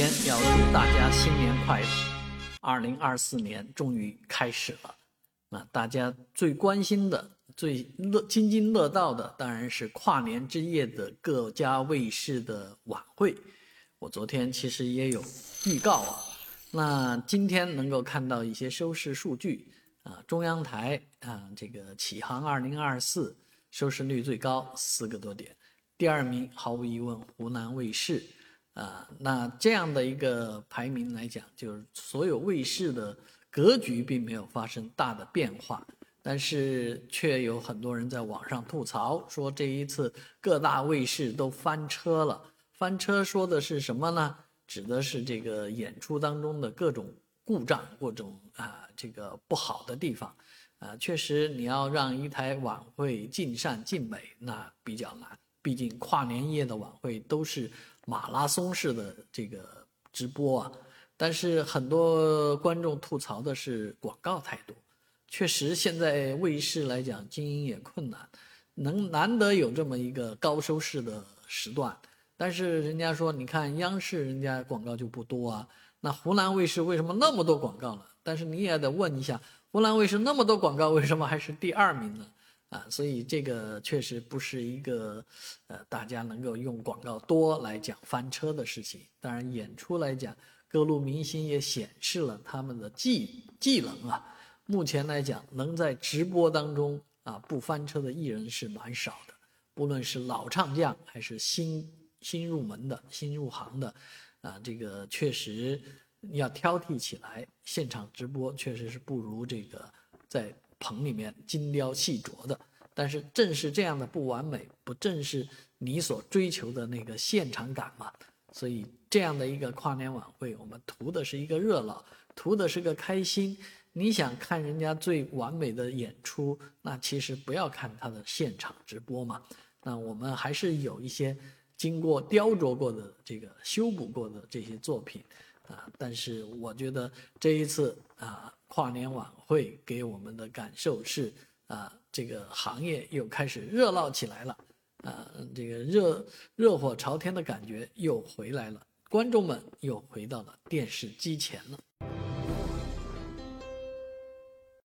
先要祝大家新年快乐！二零二四年终于开始了，那大家最关心的、最乐津津乐道的，当然是跨年之夜的各家卫视的晚会。我昨天其实也有预告啊，那今天能够看到一些收视数据啊，中央台啊，这个启航二零二四收视率最高四个多点，第二名毫无疑问湖南卫视。啊，那这样的一个排名来讲，就是所有卫视的格局并没有发生大的变化，但是却有很多人在网上吐槽说，这一次各大卫视都翻车了。翻车说的是什么呢？指的是这个演出当中的各种故障、各种啊这个不好的地方。啊，确实你要让一台晚会尽善尽美，那比较难。毕竟跨年夜的晚会都是马拉松式的这个直播啊，但是很多观众吐槽的是广告太多。确实，现在卫视来讲经营也困难，能难得有这么一个高收视的时段，但是人家说，你看央视人家广告就不多啊，那湖南卫视为什么那么多广告了？但是你也得问一下，湖南卫视那么多广告，为什么还是第二名呢？啊，所以这个确实不是一个，呃，大家能够用广告多来讲翻车的事情。当然，演出来讲，各路明星也显示了他们的技技能啊。目前来讲，能在直播当中啊不翻车的艺人是蛮少的，不论是老唱将还是新新入门的新入行的，啊，这个确实要挑剔起来，现场直播确实是不如这个在。棚里面精雕细琢的，但是正是这样的不完美，不正是你所追求的那个现场感吗？所以这样的一个跨年晚会，我们图的是一个热闹，图的是个开心。你想看人家最完美的演出，那其实不要看他的现场直播嘛。那我们还是有一些经过雕琢过的、这个修补过的这些作品啊。但是我觉得这一次啊。跨年晚会给我们的感受是啊，这个行业又开始热闹起来了，啊，这个热热火朝天的感觉又回来了，观众们又回到了电视机前了。